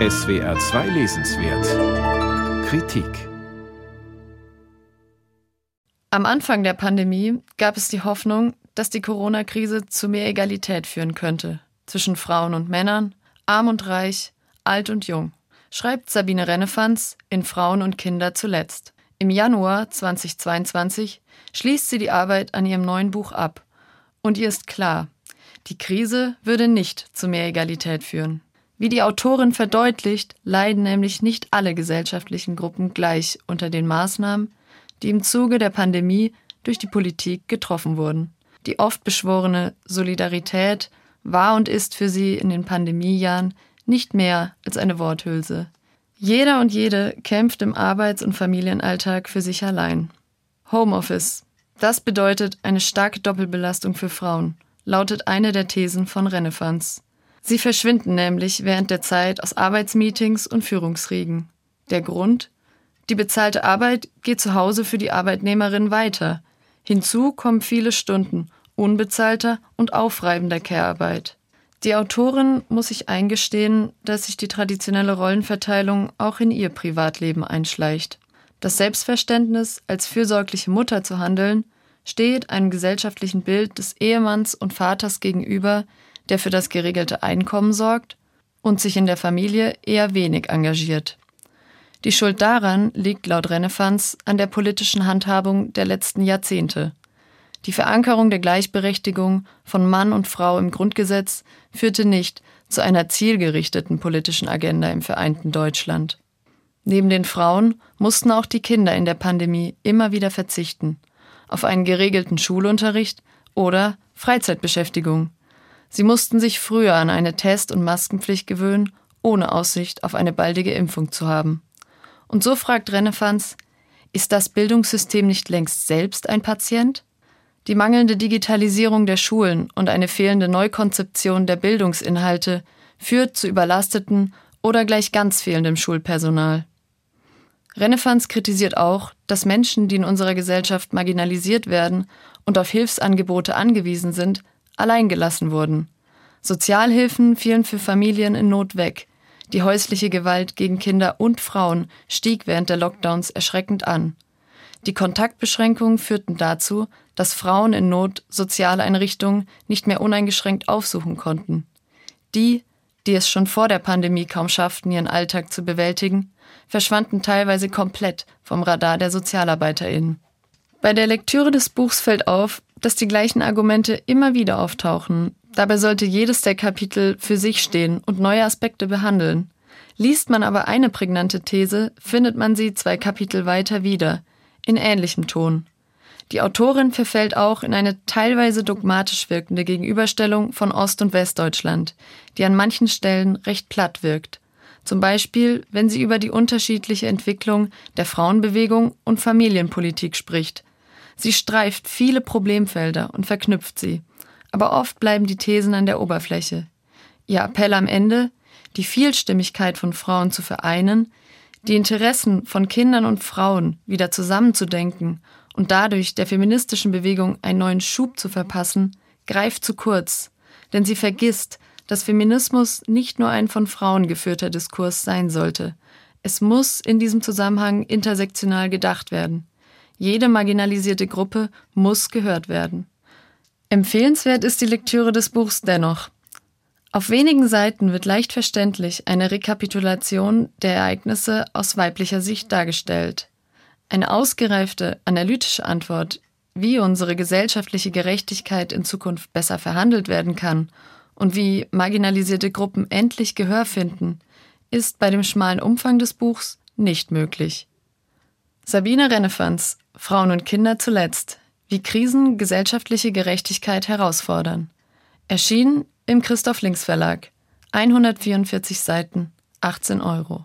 SWR 2 Lesenswert Kritik Am Anfang der Pandemie gab es die Hoffnung, dass die Corona-Krise zu mehr Egalität führen könnte zwischen Frauen und Männern, arm und reich, alt und jung, schreibt Sabine Rennefanz in Frauen und Kinder zuletzt. Im Januar 2022 schließt sie die Arbeit an ihrem neuen Buch ab. Und ihr ist klar, die Krise würde nicht zu mehr Egalität führen. Wie die Autorin verdeutlicht, leiden nämlich nicht alle gesellschaftlichen Gruppen gleich unter den Maßnahmen, die im Zuge der Pandemie durch die Politik getroffen wurden. Die oft beschworene Solidarität war und ist für sie in den Pandemiejahren nicht mehr als eine Worthülse. Jeder und jede kämpft im Arbeits- und Familienalltag für sich allein. Homeoffice. Das bedeutet eine starke Doppelbelastung für Frauen, lautet eine der Thesen von Renefanz. Sie verschwinden nämlich während der Zeit aus Arbeitsmeetings und Führungsriegen. Der Grund? Die bezahlte Arbeit geht zu Hause für die Arbeitnehmerin weiter. Hinzu kommen viele Stunden unbezahlter und aufreibender Care-Arbeit. Die Autorin muss sich eingestehen, dass sich die traditionelle Rollenverteilung auch in ihr Privatleben einschleicht. Das Selbstverständnis, als fürsorgliche Mutter zu handeln, steht einem gesellschaftlichen Bild des Ehemanns und Vaters gegenüber, der für das geregelte Einkommen sorgt und sich in der Familie eher wenig engagiert. Die Schuld daran liegt laut Renefanz an der politischen Handhabung der letzten Jahrzehnte. Die Verankerung der Gleichberechtigung von Mann und Frau im Grundgesetz führte nicht zu einer zielgerichteten politischen Agenda im vereinten Deutschland. Neben den Frauen mussten auch die Kinder in der Pandemie immer wieder verzichten auf einen geregelten Schulunterricht oder Freizeitbeschäftigung. Sie mussten sich früher an eine Test- und Maskenpflicht gewöhnen, ohne Aussicht auf eine baldige Impfung zu haben. Und so fragt Rennefanz, ist das Bildungssystem nicht längst selbst ein Patient? Die mangelnde Digitalisierung der Schulen und eine fehlende Neukonzeption der Bildungsinhalte führt zu überlasteten oder gleich ganz fehlendem Schulpersonal. Renefanz kritisiert auch, dass Menschen, die in unserer Gesellschaft marginalisiert werden und auf Hilfsangebote angewiesen sind, alleingelassen wurden. Sozialhilfen fielen für Familien in Not weg. Die häusliche Gewalt gegen Kinder und Frauen stieg während der Lockdowns erschreckend an. Die Kontaktbeschränkungen führten dazu, dass Frauen in Not Sozialeinrichtungen nicht mehr uneingeschränkt aufsuchen konnten. Die, die es schon vor der Pandemie kaum schafften, ihren Alltag zu bewältigen, verschwanden teilweise komplett vom Radar der Sozialarbeiterinnen. Bei der Lektüre des Buchs fällt auf, dass die gleichen Argumente immer wieder auftauchen. Dabei sollte jedes der Kapitel für sich stehen und neue Aspekte behandeln. Liest man aber eine prägnante These, findet man sie zwei Kapitel weiter wieder, in ähnlichem Ton. Die Autorin verfällt auch in eine teilweise dogmatisch wirkende Gegenüberstellung von Ost- und Westdeutschland, die an manchen Stellen recht platt wirkt. Zum Beispiel, wenn sie über die unterschiedliche Entwicklung der Frauenbewegung und Familienpolitik spricht. Sie streift viele Problemfelder und verknüpft sie. Aber oft bleiben die Thesen an der Oberfläche. Ihr Appell am Ende, die Vielstimmigkeit von Frauen zu vereinen, die Interessen von Kindern und Frauen wieder zusammenzudenken und dadurch der feministischen Bewegung einen neuen Schub zu verpassen, greift zu kurz, denn sie vergisst, dass Feminismus nicht nur ein von Frauen geführter Diskurs sein sollte. Es muss in diesem Zusammenhang intersektional gedacht werden. Jede marginalisierte Gruppe muss gehört werden. Empfehlenswert ist die Lektüre des Buchs dennoch. Auf wenigen Seiten wird leicht verständlich eine Rekapitulation der Ereignisse aus weiblicher Sicht dargestellt. Eine ausgereifte, analytische Antwort, wie unsere gesellschaftliche Gerechtigkeit in Zukunft besser verhandelt werden kann und wie marginalisierte Gruppen endlich Gehör finden, ist bei dem schmalen Umfang des Buchs nicht möglich. Sabine Rennefanz, Frauen und Kinder zuletzt, wie Krisen gesellschaftliche Gerechtigkeit herausfordern. Erschien im Christoph Links Verlag. 144 Seiten, 18 Euro.